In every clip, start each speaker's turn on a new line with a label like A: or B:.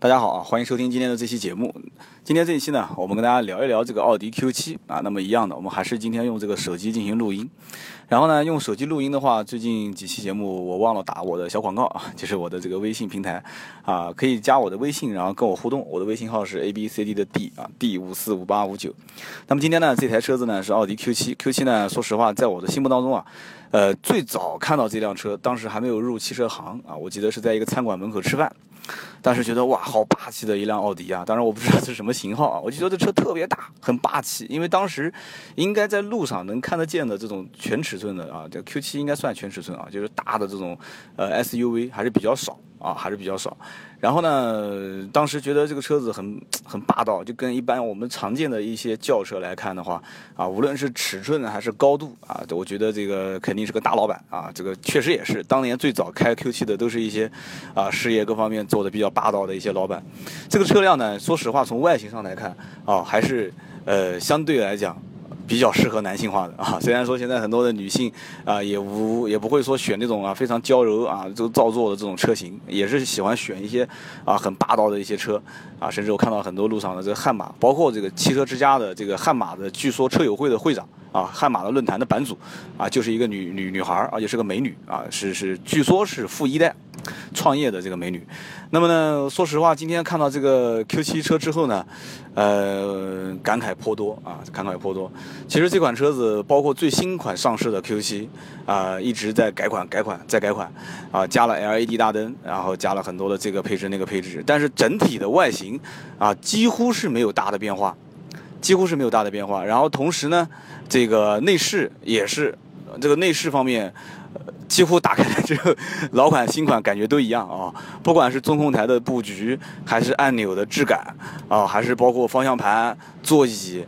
A: 大家好啊，欢迎收听今天的这期节目。今天这一期呢，我们跟大家聊一聊这个奥迪 Q7 啊。那么一样的，我们还是今天用这个手机进行录音。然后呢，用手机录音的话，最近几期节目我忘了打我的小广告啊，就是我的这个微信平台啊，可以加我的微信，然后跟我互动。我的微信号是 A B C D 的 D 啊，D 五四五八五九。那么今天呢，这台车子呢是奥迪 Q7，Q7 呢，说实话，在我的心目当中啊，呃，最早看到这辆车，当时还没有入汽车行啊，我记得是在一个餐馆门口吃饭。当时觉得哇，好霸气的一辆奥迪啊！当然我不知道是什么型号啊，我就觉得这车特别大，很霸气。因为当时应该在路上能看得见的这种全尺寸的啊，这 Q7 应该算全尺寸啊，就是大的这种呃 SUV 还是比较少。啊，还是比较少。然后呢，当时觉得这个车子很很霸道，就跟一般我们常见的一些轿车来看的话，啊，无论是尺寸还是高度啊，我觉得这个肯定是个大老板啊。这个确实也是，当年最早开 Q7 的都是一些啊事业各方面做的比较霸道的一些老板。这个车辆呢，说实话，从外形上来看啊，还是呃相对来讲。比较适合男性化的啊，虽然说现在很多的女性啊，也无也不会说选那种啊非常娇柔啊，就造作的这种车型，也是喜欢选一些啊很霸道的一些车啊，甚至我看到很多路上的这个悍马，包括这个汽车之家的这个悍马的，据说车友会的会长啊，悍马的论坛的版主啊，就是一个女女女孩，而且是个美女啊，是是，据说是富一代。创业的这个美女，那么呢，说实话，今天看到这个 Q7 车之后呢，呃，感慨颇多啊，感慨颇多。其实这款车子包括最新款上市的 Q7 啊，一直在改款、改款、再改款啊，加了 LED 大灯，然后加了很多的这个配置、那个配置，但是整体的外形啊，几乎是没有大的变化，几乎是没有大的变化。然后同时呢，这个内饰也是，这个内饰方面。几乎打开了之后，老款新款感觉都一样啊！不管是中控台的布局，还是按钮的质感啊，还是包括方向盘、座椅，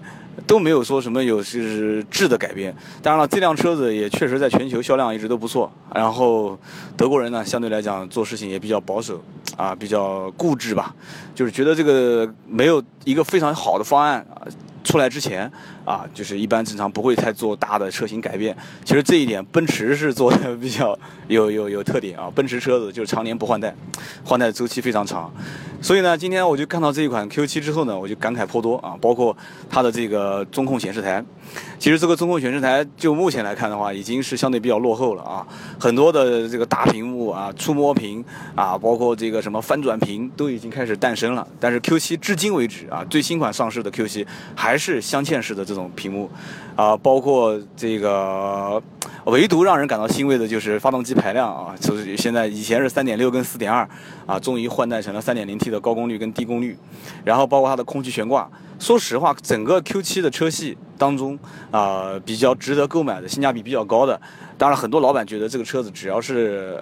A: 都没有说什么有是质的改变。当然了，这辆车子也确实在全球销量一直都不错。然后德国人呢，相对来讲做事情也比较保守啊，比较固执吧，就是觉得这个没有一个非常好的方案啊。出来之前啊，就是一般正常不会太做大的车型改变。其实这一点，奔驰是做的比较有有有特点啊。奔驰车子就是常年不换代，换代周期非常长。所以呢，今天我就看到这一款 Q7 之后呢，我就感慨颇多啊。包括它的这个中控显示台，其实这个中控显示台就目前来看的话，已经是相对比较落后了啊。很多的这个大屏幕啊、触摸屏啊，包括这个什么翻转屏都已经开始诞生了。但是 Q7 至今为止啊，最新款上市的 Q7 还是镶嵌式的这种屏幕啊，包括这个。唯独让人感到欣慰的就是发动机排量啊，就是现在以前是三点六跟四点二啊，终于换代成了三点零 T 的高功率跟低功率，然后包括它的空气悬挂。说实话，整个 Q7 的车系当中啊，比较值得购买的、性价比比较高的，当然很多老板觉得这个车子只要是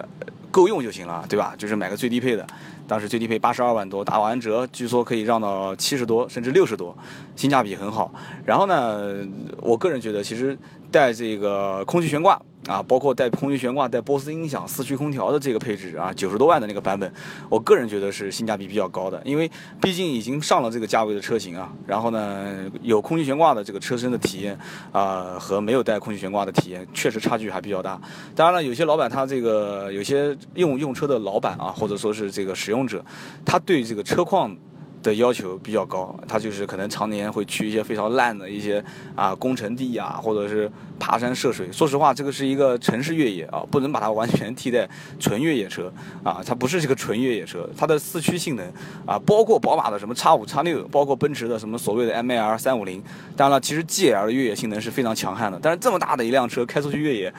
A: 够用就行了，对吧？就是买个最低配的，当时最低配八十二万多，打完折据说可以让到七十多甚至六十多，性价比很好。然后呢，我个人觉得其实。带这个空气悬挂啊，包括带空气悬挂、带波斯音响、四驱空调的这个配置啊，九十多万的那个版本，我个人觉得是性价比比较高的，因为毕竟已经上了这个价位的车型啊。然后呢，有空气悬挂的这个车身的体验啊，和没有带空气悬挂的体验确实差距还比较大。当然了，有些老板他这个有些用用车的老板啊，或者说是这个使用者，他对这个车况。的要求比较高，他就是可能常年会去一些非常烂的一些啊工程地啊，或者是爬山涉水。说实话，这个是一个城市越野啊，不能把它完全替代纯越野车啊，它不是这个纯越野车，它的四驱性能啊，包括宝马的什么叉五叉六，包括奔驰的什么所谓的 MAR 三五零，当然了，其实 GL 的越野性能是非常强悍的，但是这么大的一辆车开出去越野，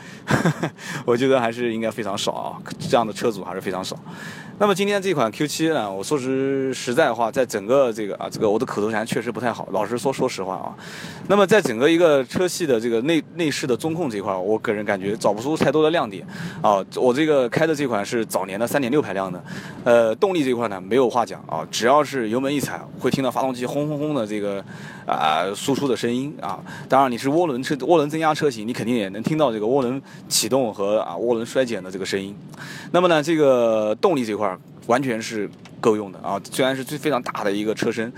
A: 我觉得还是应该非常少啊，这样的车主还是非常少。那么今天这款 Q7 呢，我说实实在话，在整个这个啊，这个我的口头禅确实不太好，老实说，说实话啊。那么在整个一个车系的这个内内饰的中控这一块，我个人感觉找不出太多的亮点啊。我这个开的这款是早年的3.6排量的，呃，动力这块呢没有话讲啊，只要是油门一踩，会听到发动机轰轰轰的这个啊输出的声音啊。当然你是涡轮车涡轮增压车型，你肯定也能听到这个涡轮启动和啊涡轮衰减的这个声音。那么呢，这个动力这块。完全是够用的啊！虽然是最非常大的一个车身，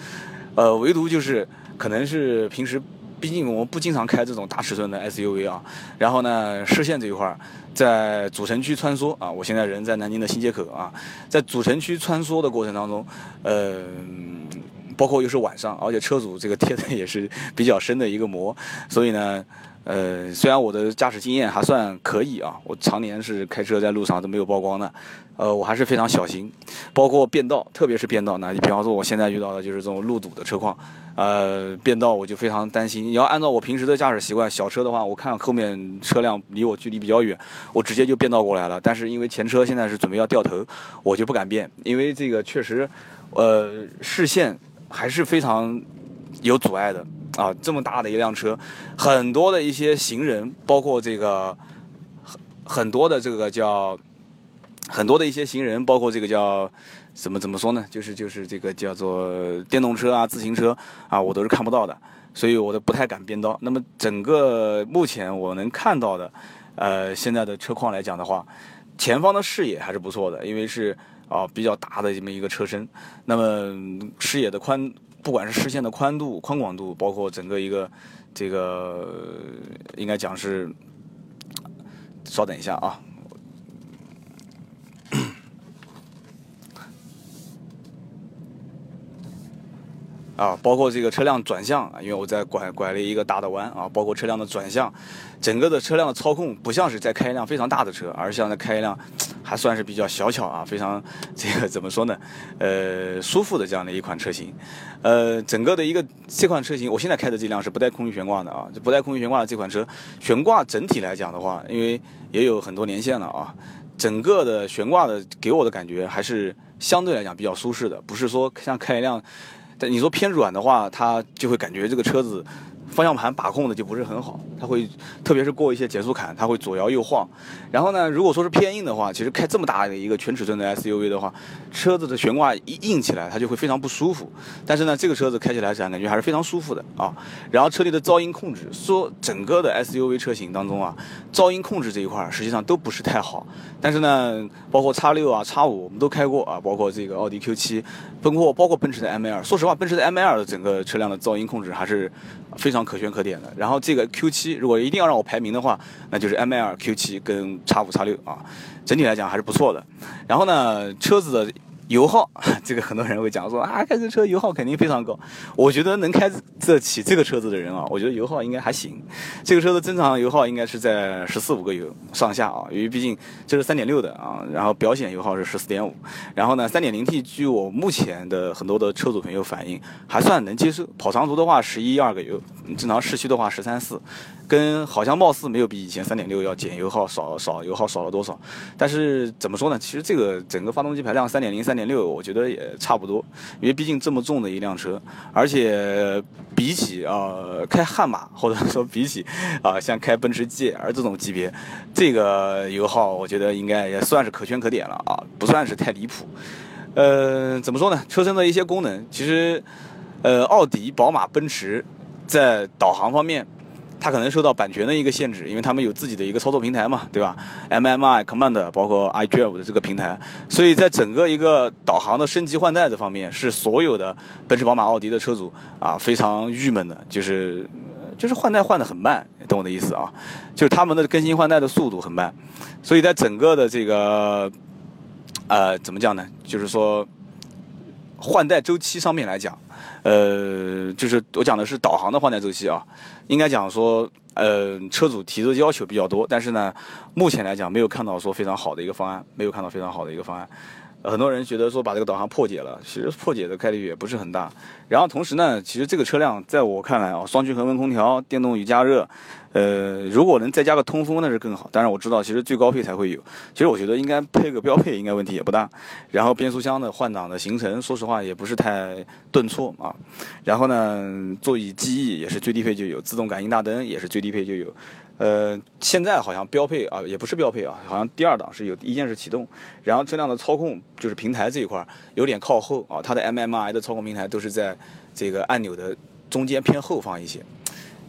A: 呃，唯独就是可能是平时。毕竟我们不经常开这种大尺寸的 SUV 啊。然后呢，视线这一块儿，在主城区穿梭啊，我现在人在南京的新街口啊，在主城区穿梭的过程当中，呃，包括又是晚上，而且车主这个贴的也是比较深的一个膜，所以呢。呃，虽然我的驾驶经验还算可以啊，我常年是开车在路上都没有曝光的，呃，我还是非常小心，包括变道，特别是变道，那你比方说我现在遇到的就是这种路堵的车况，呃，变道我就非常担心。你要按照我平时的驾驶习惯，小车的话，我看后面车辆离我距离比较远，我直接就变道过来了。但是因为前车现在是准备要掉头，我就不敢变，因为这个确实，呃，视线还是非常有阻碍的。啊，这么大的一辆车，很多的一些行人，包括这个很很多的这个叫很多的一些行人，包括这个叫怎么怎么说呢？就是就是这个叫做电动车啊、自行车啊，我都是看不到的，所以我都不太敢变道。那么整个目前我能看到的，呃，现在的车况来讲的话，前方的视野还是不错的，因为是啊比较大的这么一个车身，那么视野的宽。不管是视线的宽度、宽广度，包括整个一个这个，应该讲是，稍等一下啊。啊，包括这个车辆转向，因为我在拐拐了一个大的弯啊，包括车辆的转向，整个的车辆的操控不像是在开一辆非常大的车，而像在开一辆还算是比较小巧啊，非常这个怎么说呢？呃，舒服的这样的一款车型。呃，整个的一个这款车型，我现在开的这辆是不带空气悬挂的啊，就不带空气悬挂的这款车，悬挂整体来讲的话，因为也有很多年限了啊，整个的悬挂的给我的感觉还是相对来讲比较舒适的，不是说像开一辆。但你说偏软的话，它就会感觉这个车子。方向盘把控的就不是很好，它会特别是过一些减速坎，它会左摇右晃。然后呢，如果说是偏硬的话，其实开这么大的一个全尺寸的 SUV 的话，车子的悬挂一硬起来，它就会非常不舒服。但是呢，这个车子开起来感觉还是非常舒服的啊。然后车里的噪音控制，说整个的 SUV 车型当中啊，噪音控制这一块实际上都不是太好。但是呢，包括叉六啊、叉五我们都开过啊，包括这个奥迪 Q7，包括包括奔驰的 M2。说实话，奔驰的 M2 的整个车辆的噪音控制还是非常。可圈可点的，然后这个 Q 七如果一定要让我排名的话，那就是 M 二 Q 七跟叉五叉六啊，整体来讲还是不错的。然后呢，车子的。油耗，这个很多人会讲说啊，开这车油耗肯定非常高。我觉得能开得起这个车子的人啊，我觉得油耗应该还行。这个车的正常油耗应该是在十四五个油上下啊，因为毕竟这是三点六的啊，然后表显油耗是十四点五。然后呢，三点零 T 据我目前的很多的车主朋友反映，还算能接受。跑长途的话十一二个油，正常市区的话十三四。跟好像貌似没有比以前三点六要减油耗少少油耗少了多少，但是怎么说呢？其实这个整个发动机排量三点零三点六，我觉得也差不多，因为毕竟这么重的一辆车，而且比起啊开悍马或者说比起啊像开奔驰 GL 这种级别，这个油耗我觉得应该也算是可圈可点了啊，不算是太离谱。呃，怎么说呢？车身的一些功能，其实呃奥迪、宝马、奔驰在导航方面。它可能受到版权的一个限制，因为他们有自己的一个操作平台嘛，对吧？MMI Command 包括 iDrive 的这个平台，所以在整个一个导航的升级换代这方面，是所有的奔驰、宝马、奥迪的车主啊非常郁闷的，就是就是换代换的很慢，懂我的意思啊？就是他们的更新换代的速度很慢，所以在整个的这个呃怎么讲呢？就是说换代周期上面来讲。呃，就是我讲的是导航的换代周期啊，应该讲说，呃，车主提的要求比较多，但是呢，目前来讲没有看到说非常好的一个方案，没有看到非常好的一个方案。很多人觉得说把这个导航破解了，其实破解的概率也不是很大。然后同时呢，其实这个车辆在我看来啊，双区恒温空调、电动雨加热，呃，如果能再加个通风那是更好。当然我知道其实最高配才会有，其实我觉得应该配个标配应该问题也不大。然后变速箱的换挡的行程，说实话也不是太顿挫啊。然后呢，座椅记忆也是最低配就有，自动感应大灯也是最低配就有。呃，现在好像标配啊，也不是标配啊，好像第二档是有一键式启动，然后车辆的操控就是平台这一块有点靠后啊，它的 MMI 的操控平台都是在这个按钮的中间偏后方一些。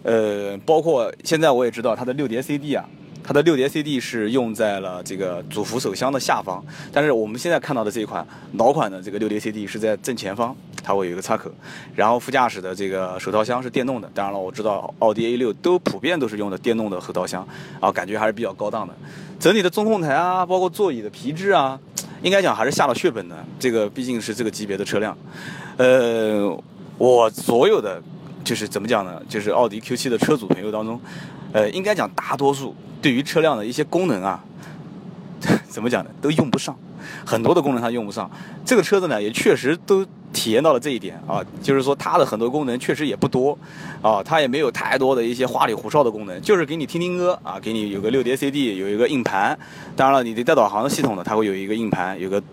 A: 呃，包括现在我也知道它的六碟 CD 啊，它的六碟 CD 是用在了这个主扶手箱的下方，但是我们现在看到的这一款老款的这个六碟 CD 是在正前方。它会有一个插口，然后副驾驶的这个手套箱是电动的。当然了，我知道奥迪 A6 都普遍都是用的电动的后套箱，啊，感觉还是比较高档的。整体的中控台啊，包括座椅的皮质啊，应该讲还是下了血本的。这个毕竟是这个级别的车辆，呃，我所有的就是怎么讲呢？就是奥迪 Q7 的车主朋友当中，呃，应该讲大多数对于车辆的一些功能啊，怎么讲呢？都用不上，很多的功能它用不上。这个车子呢，也确实都。体验到了这一点啊，就是说它的很多功能确实也不多，啊，它也没有太多的一些花里胡哨的功能，就是给你听听歌啊，给你有个六碟 CD，有一个硬盘，当然了，你的带导航的系统呢，它会有一个硬盘，有个，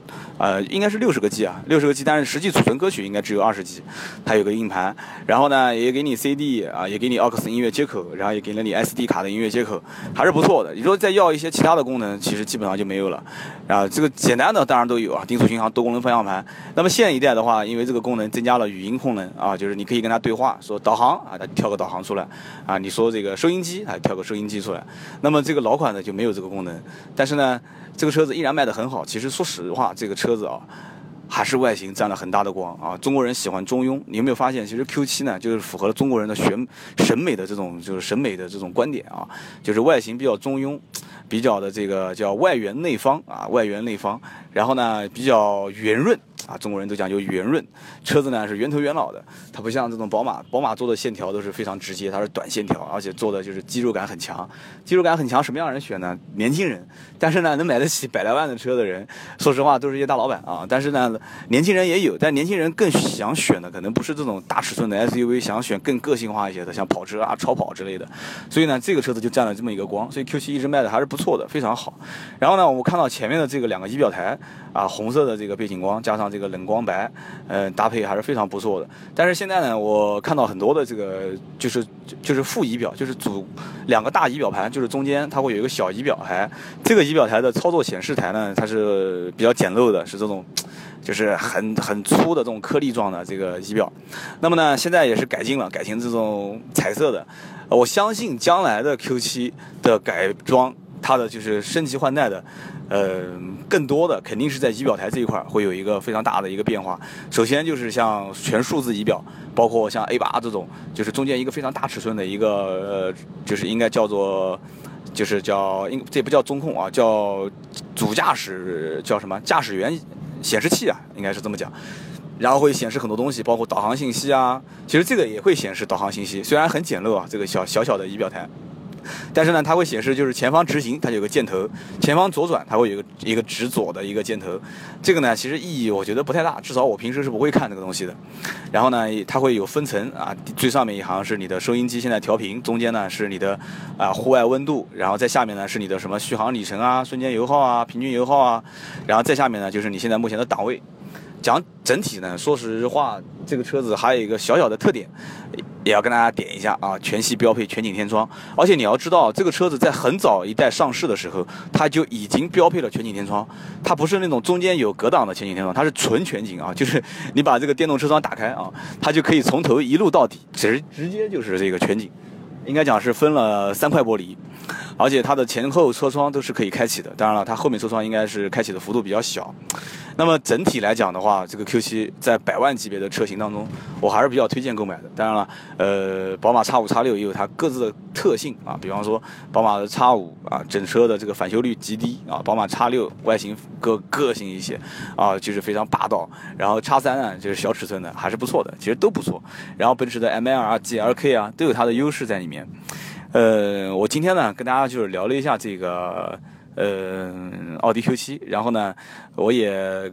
A: 呃，应该是六十个 G 啊，六十个 G，但是实际储存歌曲应该只有二十 G，它有个硬盘，然后呢，也给你 CD 啊，也给你 AUX 音乐接口，然后也给了你 SD 卡的音乐接口，还是不错的。你说再要一些其他的功能，其实基本上就没有了，啊，这个简单的当然都有啊，定速巡航、多功能方向盘。那么现一代的话，因为这个功能增加了语音功能啊，就是你可以跟它对话，说导航啊，它跳个导航出来啊，你说这个收音机，它跳个收音机出来。那么这个老款的就没有这个功能，但是呢，这个车子依然卖得很好。其实说实话，这个车子啊，还是外形占了很大的光啊。中国人喜欢中庸，你有没有发现，其实 Q 七呢，就是符合了中国人的选审美的这种就是审美的这种观点啊，就是外形比较中庸。比较的这个叫外圆内方啊，外圆内方，然后呢比较圆润啊，中国人都讲究圆润，车子呢是圆头圆脑的，它不像这种宝马，宝马做的线条都是非常直接，它是短线条，而且做的就是肌肉感很强，肌肉感很强，什么样人选呢？年轻人，但是呢能买得起百来万的车的人，说实话都是一些大老板啊，但是呢年轻人也有，但年轻人更想选的可能不是这种大尺寸的 SUV，想选更个性化一些的，像跑车啊、超跑之类的，所以呢这个车子就占了这么一个光，所以 Q7 一直卖的还是不错。的非常好，然后呢，我们看到前面的这个两个仪表台啊，红色的这个背景光加上这个冷光白，嗯，搭配还是非常不错的。但是现在呢，我看到很多的这个就是就是副仪表，就是主两个大仪表盘，就是中间它会有一个小仪表台，这个仪表台的操作显示台呢，它是比较简陋的，是这种就是很很粗的这种颗粒状的这个仪表。那么呢，现在也是改进了，改成这种彩色的。我相信将来的 Q7 的改装。它的就是升级换代的，呃，更多的肯定是在仪表台这一块会有一个非常大的一个变化。首先就是像全数字仪表，包括像 A 八这种，就是中间一个非常大尺寸的一个，呃，就是应该叫做，就是叫应这不叫中控啊，叫主驾驶叫什么驾驶员显示器啊，应该是这么讲。然后会显示很多东西，包括导航信息啊。其实这个也会显示导航信息，虽然很简陋啊，这个小小小的仪表台。但是呢，它会显示就是前方直行，它有个箭头；前方左转，它会有个一个直左的一个箭头。这个呢，其实意义我觉得不太大，至少我平时是不会看这个东西的。然后呢，它会有分层啊，最上面一行是你的收音机现在调频，中间呢是你的啊户外温度，然后在下面呢是你的什么续航里程啊、瞬间油耗啊、平均油耗啊，然后再下面呢就是你现在目前的档位。讲整体呢，说实话，这个车子还有一个小小的特点。也要跟大家点一下啊，全系标配全景天窗，而且你要知道，这个车子在很早一代上市的时候，它就已经标配了全景天窗，它不是那种中间有隔挡的全景天窗，它是纯全景啊，就是你把这个电动车窗打开啊，它就可以从头一路到底，直直接就是这个全景，应该讲是分了三块玻璃。而且它的前后车窗都是可以开启的，当然了，它后面车窗应该是开启的幅度比较小。那么整体来讲的话，这个 Q7 在百万级别的车型当中，我还是比较推荐购买的。当然了，呃，宝马 X5、X6 也有它各自的特性啊，比方说宝马的 X5 啊，整车的这个返修率极低啊，宝马 X6 外形个个性一些啊，就是非常霸道。然后 X3 呢，就是小尺寸的，还是不错的，其实都不错。然后奔驰的 ML 啊、GLK 啊，都有它的优势在里面。呃，我今天呢，跟大家就是聊了一下这个。呃，奥迪 Q7，然后呢，我也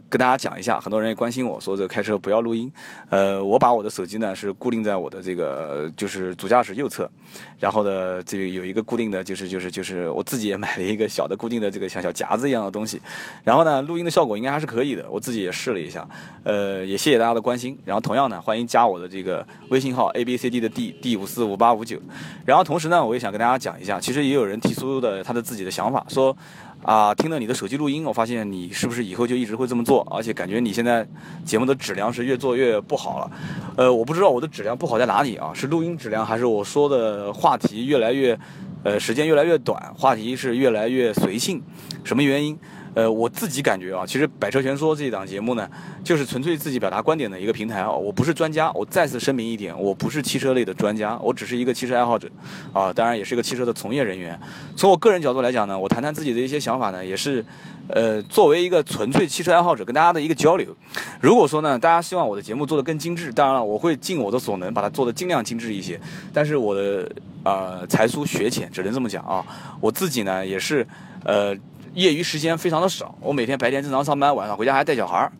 A: 跟大家讲一下，很多人也关心我说这开车不要录音。呃，我把我的手机呢是固定在我的这个就是主驾驶右侧，然后呢，这个有一个固定的就是就是就是我自己也买了一个小的固定的这个像小夹子一样的东西，然后呢，录音的效果应该还是可以的，我自己也试了一下。呃，也谢谢大家的关心，然后同样呢，欢迎加我的这个微信号 A B C D 的 D D 五四五八五九，然后同时呢，我也想跟大家讲一下，其实也有人提出的他的自己的想法说。啊，听了你的手机录音，我发现你是不是以后就一直会这么做？而且感觉你现在节目的质量是越做越不好了。呃，我不知道我的质量不好在哪里啊？是录音质量，还是我说的话题越来越，呃，时间越来越短，话题是越来越随性？什么原因？呃，我自己感觉啊，其实《百车全说》这一档节目呢，就是纯粹自己表达观点的一个平台啊。我不是专家，我再次声明一点，我不是汽车类的专家，我只是一个汽车爱好者，啊，当然也是一个汽车的从业人员。从我个人角度来讲呢，我谈谈自己的一些想法呢，也是，呃，作为一个纯粹汽车爱好者跟大家的一个交流。如果说呢，大家希望我的节目做得更精致，当然了，我会尽我的所能把它做得尽量精致一些。但是我的呃才疏学浅，只能这么讲啊。我自己呢也是，呃。业余时间非常的少，我每天白天正常上班，晚上回家还带小孩。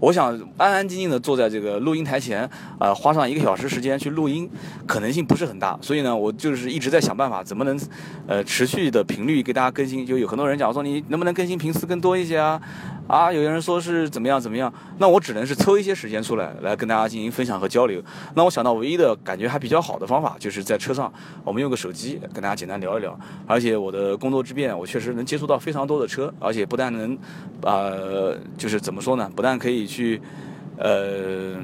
A: 我想安安静静的坐在这个录音台前，啊，花上一个小时时间去录音，可能性不是很大。所以呢，我就是一直在想办法，怎么能，呃，持续的频率给大家更新。就有很多人讲说，你能不能更新频次更多一些啊？啊，有人说是怎么样怎么样，那我只能是抽一些时间出来，来跟大家进行分享和交流。那我想到唯一的感觉还比较好的方法，就是在车上，我们用个手机跟大家简单聊一聊。而且我的工作之便，我确实能接触到非常多的车，而且不但能，呃，就是怎么说呢？不但可以去，呃。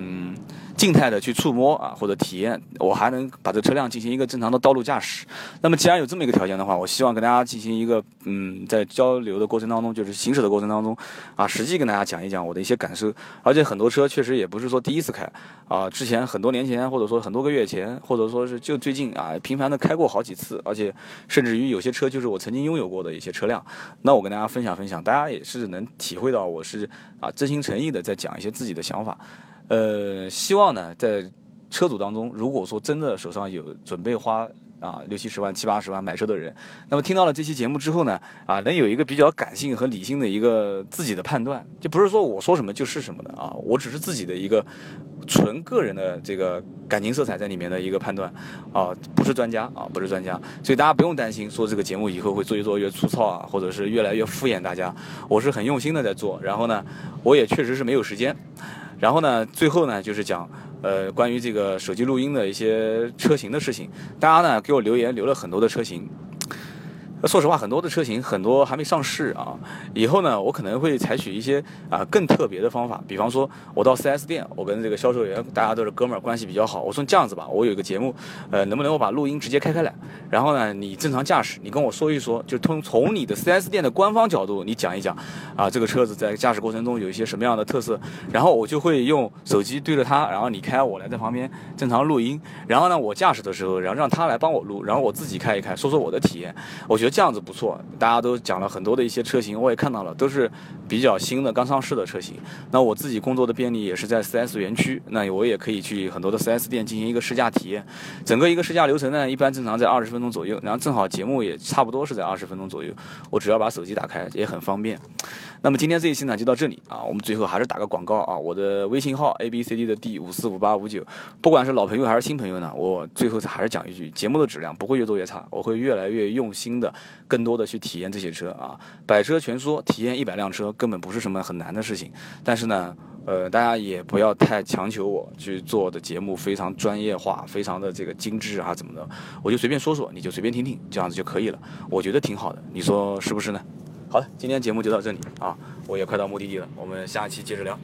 A: 静态的去触摸啊，或者体验，我还能把这车辆进行一个正常的道路驾驶。那么既然有这么一个条件的话，我希望跟大家进行一个，嗯，在交流的过程当中，就是行驶的过程当中，啊，实际跟大家讲一讲我的一些感受。而且很多车确实也不是说第一次开，啊，之前很多年前，或者说很多个月前，或者说是就最近啊，频繁的开过好几次，而且甚至于有些车就是我曾经拥有过的一些车辆。那我跟大家分享分享，大家也是能体会到我是啊真心诚意的在讲一些自己的想法。呃，希望呢，在车主当中，如果说真的手上有准备花啊六七十万、七八十万买车的人，那么听到了这期节目之后呢，啊，能有一个比较感性和理性的一个自己的判断，就不是说我说什么就是什么的啊，我只是自己的一个纯个人的这个感情色彩在里面的一个判断啊，不是专家啊，不是专家，所以大家不用担心说这个节目以后会做越做越粗糙啊，或者是越来越敷衍大家，我是很用心的在做，然后呢，我也确实是没有时间。然后呢，最后呢，就是讲，呃，关于这个手机录音的一些车型的事情，大家呢给我留言留了很多的车型。说实话，很多的车型很多还没上市啊。以后呢，我可能会采取一些啊更特别的方法，比方说，我到 4S 店，我跟这个销售员大家都是哥们儿，关系比较好。我说这样子吧，我有一个节目，呃，能不能我把录音直接开开来？然后呢，你正常驾驶，你跟我说一说，就从从你的 4S 店的官方角度，你讲一讲啊，这个车子在驾驶过程中有一些什么样的特色。然后我就会用手机对着它，然后你开，我来在旁边正常录音。然后呢，我驾驶的时候，然后让他来帮我录，然后我自己开一开，说说我的体验。我觉觉得。这样子不错，大家都讲了很多的一些车型，我也看到了，都是比较新的、刚上市的车型。那我自己工作的便利也是在 4S 园区，那我也可以去很多的 4S 店进行一个试驾体验。整个一个试驾流程呢，一般正常在二十分钟左右，然后正好节目也差不多是在二十分钟左右。我只要把手机打开，也很方便。那么今天这一期呢就到这里啊，我们最后还是打个广告啊，我的微信号 A B C D 的 D 五四五八五九，不管是老朋友还是新朋友呢，我最后还是讲一句，节目的质量不会越做越差，我会越来越用心的，更多的去体验这些车啊，百车全说，体验一百辆车根本不是什么很难的事情，但是呢，呃，大家也不要太强求我去做的节目非常专业化，非常的这个精致啊怎么的，我就随便说说，你就随便听听，这样子就可以了，我觉得挺好的，你说是不是呢？好的，今天节目就到这里啊，我也快到目的地了，我们下期接着聊。